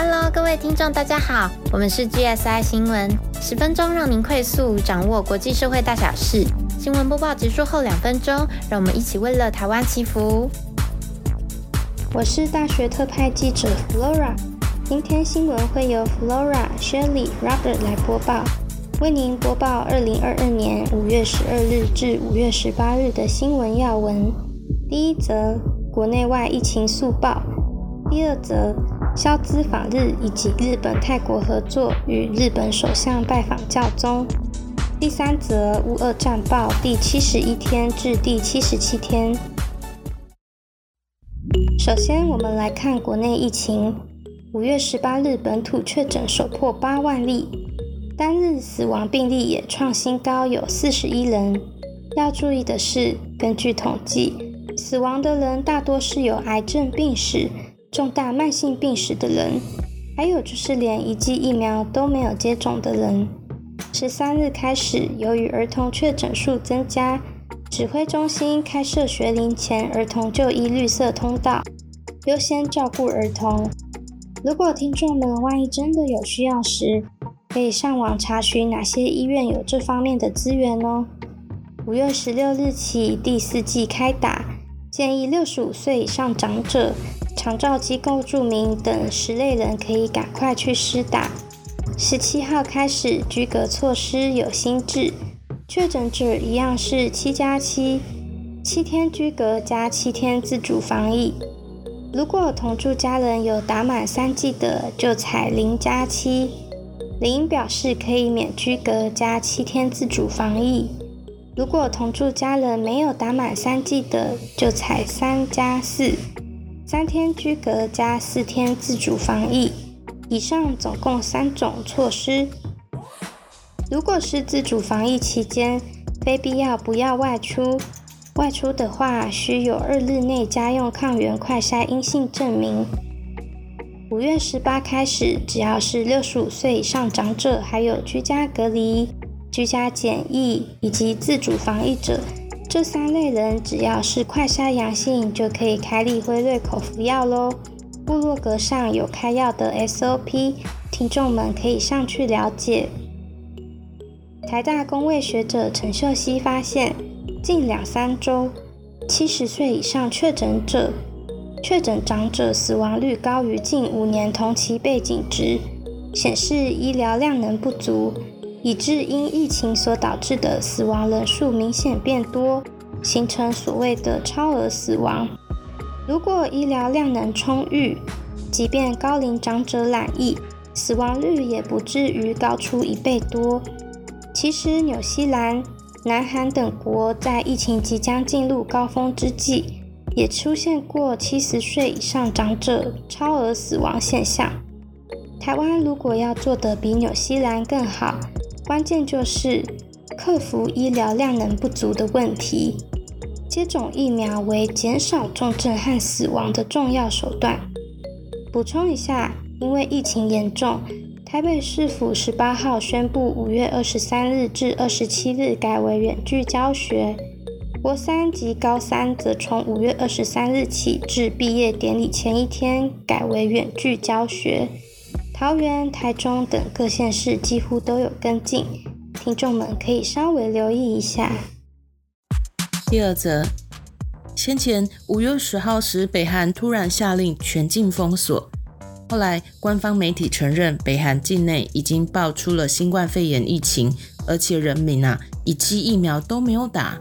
Hello，各位听众，大家好，我们是 GSI 新闻，十分钟让您快速掌握国际社会大小事。新闻播报结束后两分钟，让我们一起为了台湾祈福。我是大学特派记者 Flora，今天新闻会由 Flora、Shirley、Robert 来播报，为您播报二零二二年五月十二日至五月十八日的新闻要闻。第一则，国内外疫情速报；第二则。肖兹访日以及日本泰国合作，与日本首相拜访教宗。第三则乌俄战报第七十一天至第七十七天。首先，我们来看国内疫情。五月十八日本土确诊首破八万例，单日死亡病例也创新高，有四十一人。要注意的是，根据统计，死亡的人大多是有癌症病史。重大慢性病史的人，还有就是连一剂疫苗都没有接种的人。十三日开始，由于儿童确诊数增加，指挥中心开设学龄前儿童就医绿色通道，优先照顾儿童。如果听众们万一真的有需要时，可以上网查询哪些医院有这方面的资源哦。五月十六日起，第四季开打，建议六十五岁以上长者。长照机构住民等十类人可以赶快去施打。十七号开始，居隔措施有新制，确诊者一样是七加七，七天居隔加七天自主防疫。如果同住家人有打满三剂的，就采零加七，零表示可以免居隔加七天自主防疫。如果同住家人没有打满三剂的，就采三加四。三天居隔加四天自主防疫，以上总共三种措施。如果是自主防疫期间，非必要不要外出。外出的话，需有二日内家用抗原快筛阴性证明。五月十八开始，只要是六十五岁以上长者，还有居家隔离、居家检疫以及自主防疫者。这三类人只要是快筛阳性，就可以开立辉瑞口服药喽。部落格上有开药的 SOP，听众们可以上去了解。台大公卫学者陈秀熙发现，近两三周，七十岁以上确诊者，确诊长者死亡率高于近五年同期背景值，显示医疗量能不足。以致因疫情所导致的死亡人数明显变多，形成所谓的超额死亡。如果医疗量能充裕，即便高龄长者染疫，死亡率也不至于高出一倍多。其实，纽西兰、南韩等国在疫情即将进入高峰之际，也出现过七十岁以上长者超额死亡现象。台湾如果要做得比纽西兰更好，关键就是克服医疗量能不足的问题。接种疫苗为减少重症和死亡的重要手段。补充一下，因为疫情严重，台北市府十八号宣布，五月二十三日至二十七日改为远距教学。国三及高三则从五月二十三日起至毕业典礼前一天改为远距教学。桃园、台中等各县市几乎都有跟进，听众们可以稍微留意一下。第二则，先前五月十号时，北韩突然下令全境封锁，后来官方媒体承认北韩境内已经爆出了新冠肺炎疫情，而且人民啊一剂疫苗都没有打。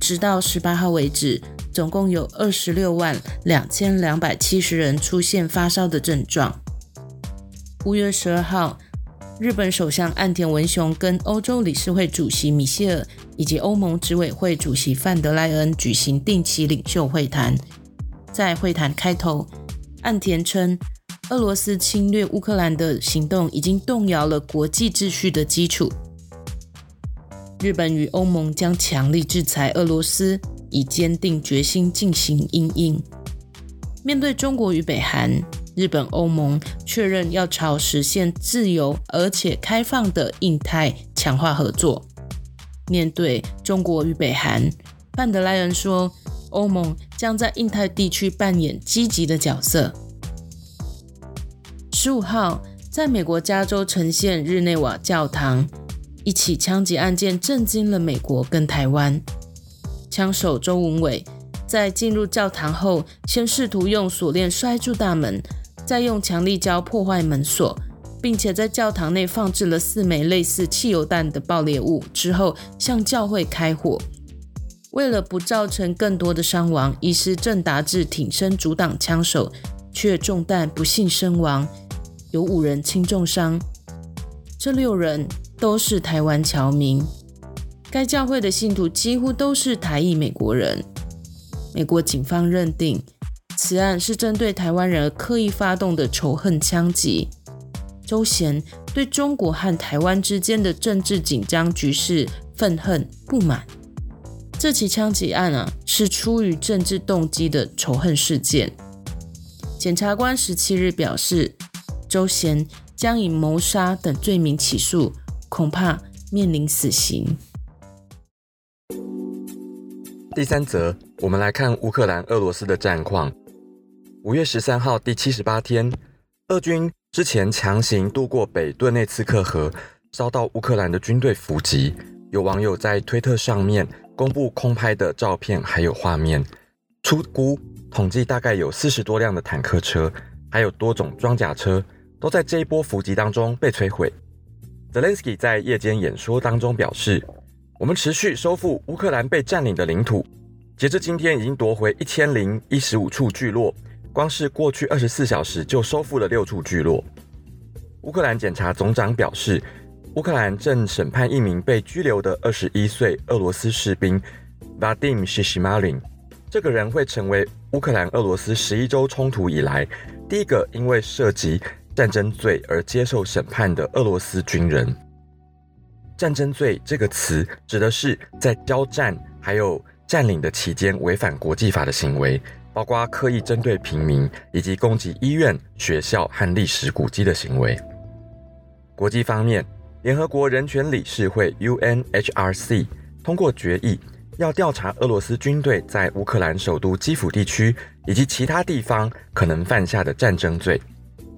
直到十八号为止，总共有二十六万两千两百七十人出现发烧的症状。五月十二号，日本首相岸田文雄跟欧洲理事会主席米歇尔以及欧盟执委会主席范德莱恩举行定期领袖会谈。在会谈开头，岸田称，俄罗斯侵略乌克兰的行动已经动摇了国际秩序的基础。日本与欧盟将强力制裁俄罗斯，以坚定决心进行应应。面对中国与北韩。日本、欧盟确认要朝实现自由而且开放的印太强化合作。面对中国与北韩，范德莱恩说，欧盟将在印太地区扮演积极的角色。十五号，在美国加州呈现日内瓦教堂，一起枪击案件震惊了美国跟台湾。枪手周文伟在进入教堂后，先试图用锁链摔住大门，再用强力胶破坏门锁，并且在教堂内放置了四枚类似汽油弹的爆裂物，之后向教会开火。为了不造成更多的伤亡，医师郑达志挺身阻挡枪手。却中弹不幸身亡，有五人轻重伤。这六人都是台湾侨民。该教会的信徒几乎都是台裔美国人。美国警方认定此案是针对台湾人而刻意发动的仇恨枪击。周贤对中国和台湾之间的政治紧张局势愤恨不满。这起枪击案啊，是出于政治动机的仇恨事件。检察官十七日表示，周贤将以谋杀等罪名起诉，恐怕面临死刑。第三则，我们来看乌克兰俄罗斯的战况。五月十三号，第七十八天，俄军之前强行渡过北顿内茨克河，遭到乌克兰的军队伏击。有网友在推特上面公布空拍的照片，还有画面，出估。统计大概有四十多辆的坦克车，还有多种装甲车，都在这一波伏击当中被摧毁。Zelensky 在夜间演说当中表示：“我们持续收复乌克兰被占领的领土，截至今天已经夺回一千零一十五处聚落，光是过去二十四小时就收复了六处聚落。”乌克兰检察总长表示，乌克兰正审判一名被拘留的二十一岁俄罗斯士兵 Vadim s h i s h m a l i n。这个人会成为乌克兰俄罗斯十一周冲突以来第一个因为涉及战争罪而接受审判的俄罗斯军人。战争罪这个词指的是在交战还有占领的期间违反国际法的行为，包括刻意针对平民以及攻击医院、学校和历史古迹的行为。国际方面，联合国人权理事会 UNHRC 通过决议。要调查俄罗斯军队在乌克兰首都基辅地区以及其他地方可能犯下的战争罪。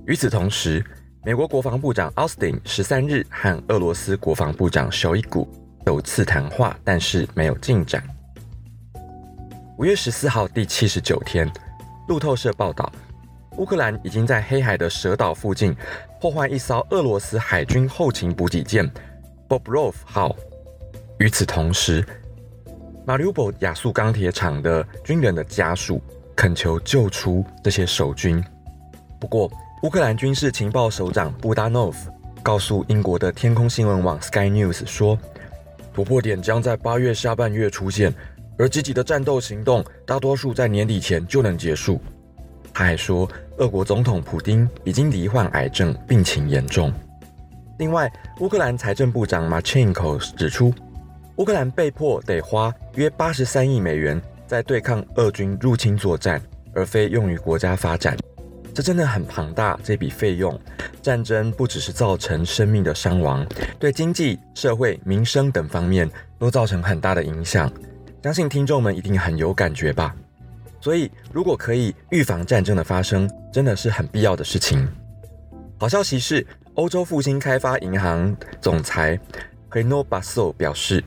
与此同时，美国国防部长奥斯汀十三日和俄罗斯国防部长绍伊古首次谈话，但是没有进展。五月十四号，第七十九天，路透社报道，乌克兰已经在黑海的蛇岛附近破坏一艘俄罗斯海军后勤补给舰 “Bobrov 号”。与此同时，马里乌波亚速钢铁厂的军人的家属恳求救出这些守军。不过，乌克兰军事情报首长布达诺夫告诉英国的天空新闻网 Sky News 说，突破点将在八月下半月出现，而积极的战斗行动大多数在年底前就能结束。他还说，俄国总统普京已经罹患癌症，病情严重。另外，乌克兰财政部长 Marchenko 指出。乌克兰被迫得花约八十三亿美元在对抗俄军入侵作战，而非用于国家发展。这真的很庞大，这笔费用。战争不只是造成生命的伤亡，对经济社会民生等方面都造成很大的影响。相信听众们一定很有感觉吧。所以，如果可以预防战争的发生，真的是很必要的事情。好消息是，欧洲复兴开发银行总裁 h e n o Basso 表示。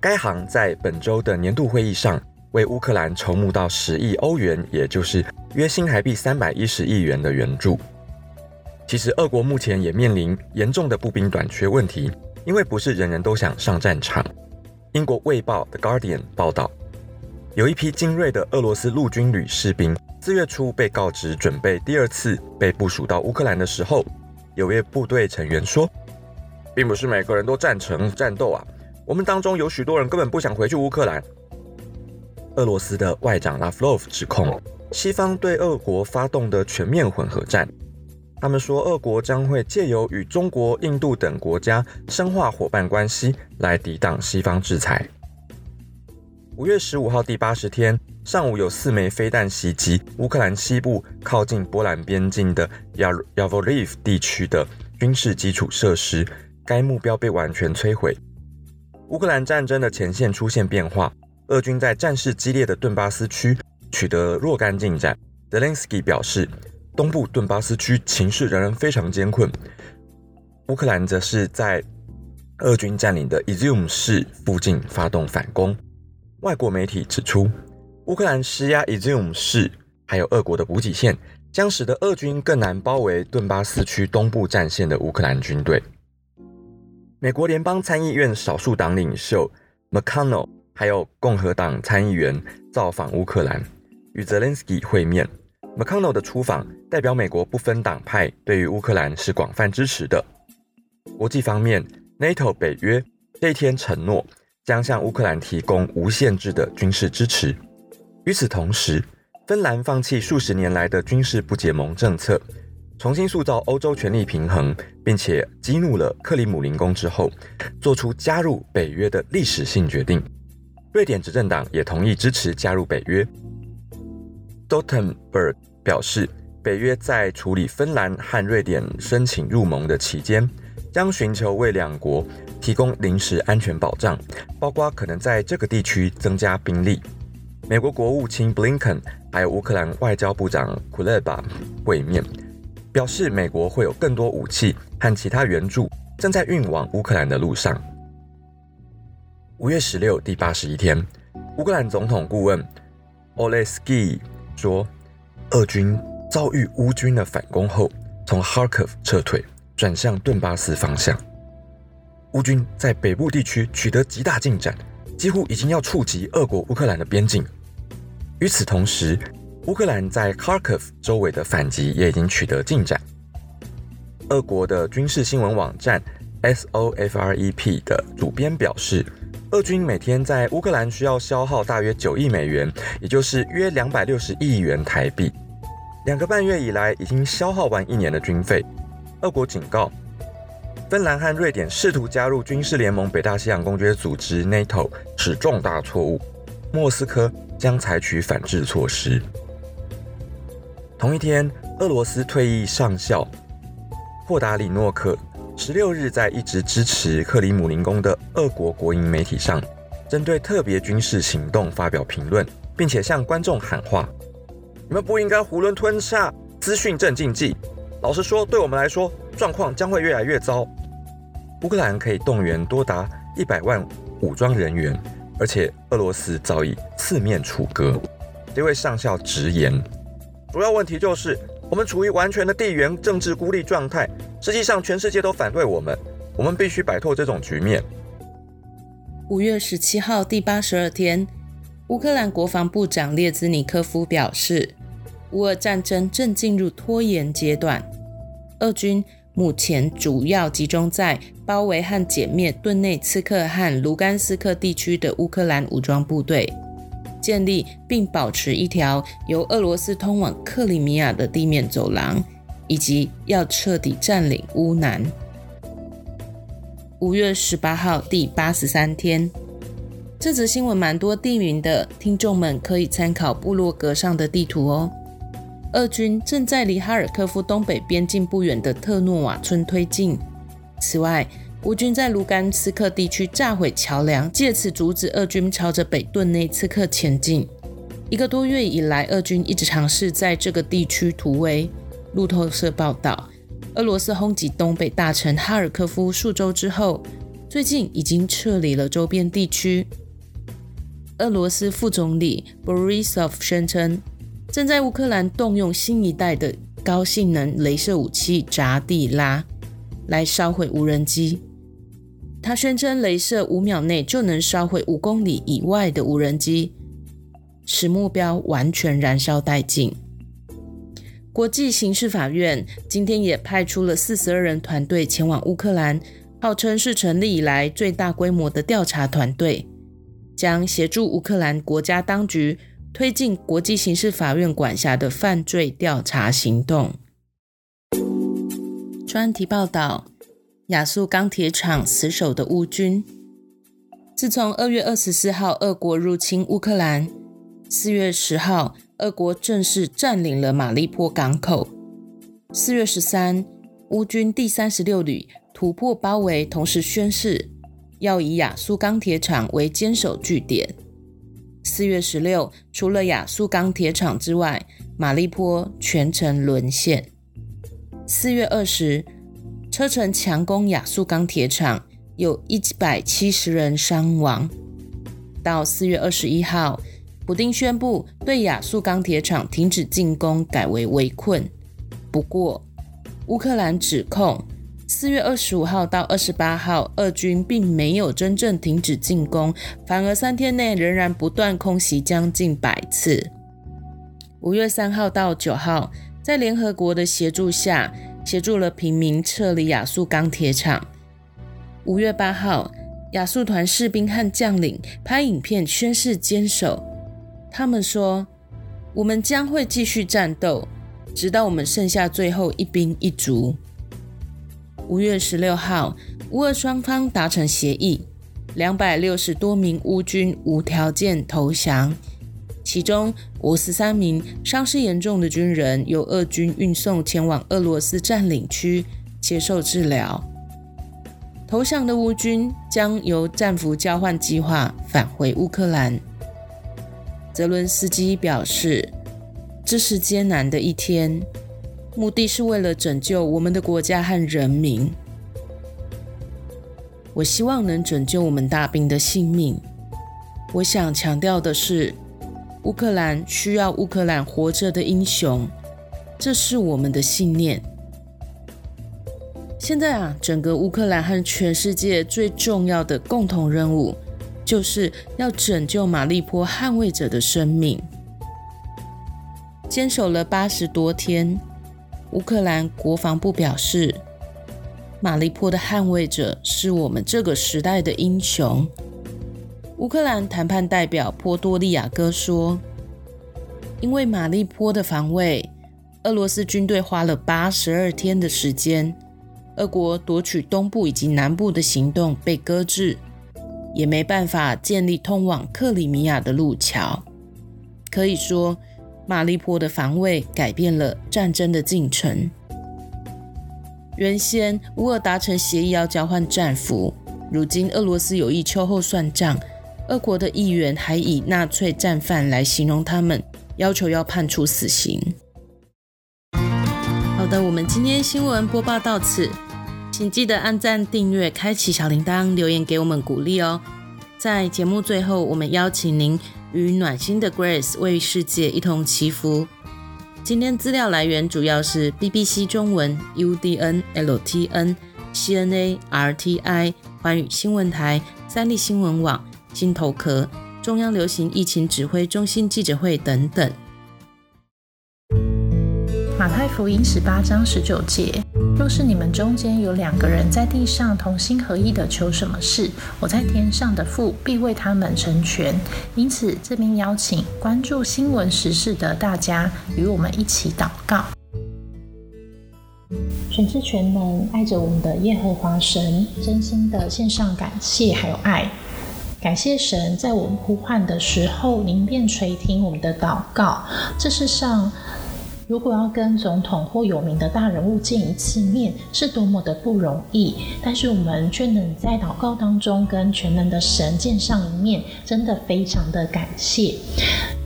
该行在本周的年度会议上为乌克兰筹募到十亿欧元，也就是约新台币三百一十亿元的援助。其实，俄国目前也面临严重的步兵短缺问题，因为不是人人都想上战场。英国《卫报》The Guardian 报道，有一批精锐的俄罗斯陆军旅士兵，四月初被告知准备第二次被部署到乌克兰的时候，有位部队成员说，并不是每个人都赞成战斗啊。我们当中有许多人根本不想回去乌克兰。俄罗斯的外长拉夫洛夫指控西方对俄国发动的全面混合战。他们说，俄国将会借由与中国、印度等国家深化伙伴关系，来抵挡西方制裁。五月十五号第八十天上午，有四枚飞弹袭击乌克兰西部靠近波兰边境的亚亚沃利夫地区的军事基础设施，该目标被完全摧毁。乌克兰战争的前线出现变化，俄军在战事激烈的顿巴斯区取得若干进展。Zelensky 表示，东部顿巴斯区情势仍然非常艰困。乌克兰则是在俄军占领的伊兹姆市附近发动反攻。外国媒体指出，乌克兰施压伊兹姆市，还有俄国的补给线，将使得俄军更难包围顿巴斯区东部战线的乌克兰军队。美国联邦参议院少数党领袖 McConnell 还有共和党参议员造访乌克兰，与泽连斯基会面。McConnell 的出访代表美国不分党派对于乌克兰是广泛支持的。国际方面，NATO 北约这一天承诺将向乌克兰提供无限制的军事支持。与此同时，芬兰放弃数十年来的军事不结盟政策，重新塑造欧洲权力平衡，并且激怒了克里姆林宫之后，做出加入北约的历史性决定。瑞典执政党也同意支持加入北约。Stoltenberg 表示，北约在处理芬兰和瑞典申请入盟的期间。将寻求为两国提供临时安全保障，包括可能在这个地区增加兵力。美国国务卿布林肯还有乌克兰外交部长库勒巴会面，表示美国会有更多武器和其他援助正在运往乌克兰的路上。五月十六，第八十一天，乌克兰总统顾问 Olesky 说，俄军遭遇乌军的反攻后，从哈尔科夫撤退。转向顿巴斯方向，乌军在北部地区取得极大进展，几乎已经要触及俄国乌克兰的边境。与此同时，乌克兰在哈尔科夫周围的反击也已经取得进展。俄国的军事新闻网站 SOFREP 的主编表示，俄军每天在乌克兰需要消耗大约九亿美元，也就是约两百六十亿元台币。两个半月以来，已经消耗完一年的军费。俄国警告，芬兰和瑞典试图加入军事联盟北大西洋公约组织 （NATO） 是重大错误，莫斯科将采取反制措施。同一天，俄罗斯退役上校霍达里诺克十六日在一直支持克里姆林宫的俄国国营媒体上，针对特别军事行动发表评论，并且向观众喊话：“你们不应该囫囵吞下资讯镇静剂。”老实说，对我们来说，状况将会越来越糟。乌克兰可以动员多达一百万武装人员，而且俄罗斯早已四面楚歌。这位上校直言，主要问题就是我们处于完全的地缘政治孤立状态。实际上，全世界都反对我们，我们必须摆脱这种局面。五月十七号，第八十二天，乌克兰国防部长列兹尼科夫表示。乌俄战争正进入拖延阶段，俄军目前主要集中在包围和歼灭顿内茨克和卢甘斯克地区的乌克兰武装部队，建立并保持一条由俄罗斯通往克里米亚的地面走廊，以及要彻底占领乌南。五月十八号，第八十三天，这则新闻蛮多地名的，听众们可以参考部落格上的地图哦。俄军正在离哈尔科夫东北边境不远的特诺瓦村推进。此外，乌军在卢甘斯克地区炸毁桥梁，借此阻止俄军朝着北顿内茨克前进。一个多月以来，俄军一直尝试在这个地区突围。路透社报道，俄罗斯轰击东北大城哈尔科夫数周之后，最近已经撤离了周边地区。俄罗斯副总理 Borisov 宣称。正在乌克兰动用新一代的高性能镭射武器扎地拉来烧毁无人机。他宣称，镭射五秒内就能烧毁五公里以外的无人机，使目标完全燃烧殆尽。国际刑事法院今天也派出了四十二人团队前往乌克兰，号称是成立以来最大规模的调查团队，将协助乌克兰国家当局。推进国际刑事法院管辖的犯罪调查行动。专题报道：亚速钢铁厂死守的乌军。自从二月二十四号俄国入侵乌克兰，四月十号俄国正式占领了马利坡港口。四月十三，乌军第三十六旅突破包围，同时宣誓要以亚速钢铁厂为坚守据点。四月十六，除了亚速钢铁厂之外，马利坡全城沦陷。四月二十，车臣强攻亚速钢铁厂，有一百七十人伤亡。到四月二十一号，普丁宣布对亚速钢铁厂停止进攻，改为围困。不过，乌克兰指控。四月二十五号到二十八号，俄军并没有真正停止进攻，反而三天内仍然不断空袭将近百次。五月三号到九号，在联合国的协助下，协助了平民撤离亚速钢铁厂。五月八号，亚速团士兵和将领拍影片宣誓坚守，他们说：“我们将会继续战斗，直到我们剩下最后一兵一卒。”五月十六号，乌俄双方达成协议，两百六十多名乌军无条件投降，其中五十三名伤势严重的军人由俄军运送前往俄罗斯占领区接受治疗。投降的乌军将由战俘交换计划返回乌克兰。泽伦斯基表示：“这是艰难的一天。”目的是为了拯救我们的国家和人民。我希望能拯救我们大兵的性命。我想强调的是，乌克兰需要乌克兰活着的英雄，这是我们的信念。现在啊，整个乌克兰和全世界最重要的共同任务，就是要拯救马利坡捍卫者的生命。坚守了八十多天。乌克兰国防部表示，马利坡的捍卫者是我们这个时代的英雄。乌克兰谈判代表波多利亚哥说：“因为马利坡的防卫，俄罗斯军队花了八十二天的时间，俄国夺取东部以及南部的行动被搁置，也没办法建立通往克里米亚的路桥。可以说。”马利坡的防卫改变了战争的进程。原先乌俄达成协议要交换战俘，如今俄罗斯有意秋后算账。俄国的议员还以纳粹战犯来形容他们，要求要判处死刑。好的，我们今天新闻播报到此，请记得按赞、订阅、开启小铃铛、留言给我们鼓励哦。在节目最后，我们邀请您。与暖心的 Grace 为世界一同祈福。今天资料来源主要是 BBC 中文、UDN、LTN、CNA、RTI、环宇新闻台、三立新闻网、金头壳、中央流行疫情指挥中心记者会等等。马太福音十八章十九节：若是你们中间有两个人在地上同心合意的求什么事，我在天上的父必为他们成全。因此，这边邀请关注新闻时事的大家与我们一起祷告。全知全能爱着我们的耶和华神，真心的献上感谢还有爱。感谢神，在我们呼唤的时候，您便垂听我们的祷告。这世上。如果要跟总统或有名的大人物见一次面，是多么的不容易。但是我们却能在祷告当中跟全能的神见上一面，真的非常的感谢。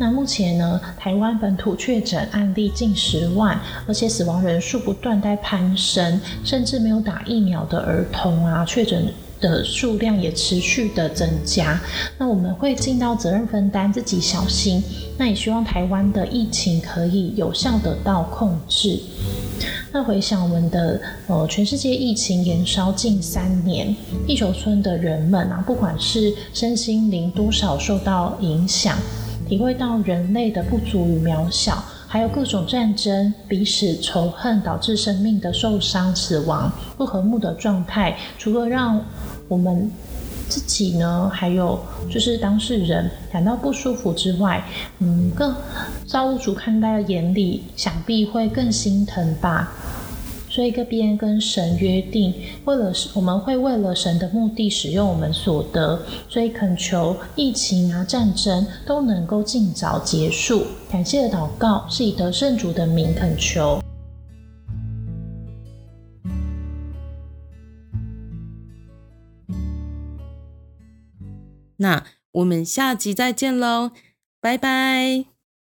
那目前呢，台湾本土确诊案例近十万，而且死亡人数不断在攀升，甚至没有打疫苗的儿童啊，确诊。的数量也持续的增加，那我们会尽到责任分担，自己小心。那也希望台湾的疫情可以有效得到控制。那回想我们的呃，全世界疫情延烧近三年，地球村的人们啊，不管是身心灵多少受到影响，体会到人类的不足与渺小。还有各种战争、彼此仇恨导致生命的受伤、死亡、不和睦的状态，除了让我们自己呢，还有就是当事人感到不舒服之外，嗯，更造物主看在眼里，想必会更心疼吧。所以，这边跟神约定，为了我们会为了神的目的使用我们所得，所以恳求疫情啊、战争都能够尽早结束。感谢的祷告是以得圣主的名恳求。那我们下集再见喽！拜拜。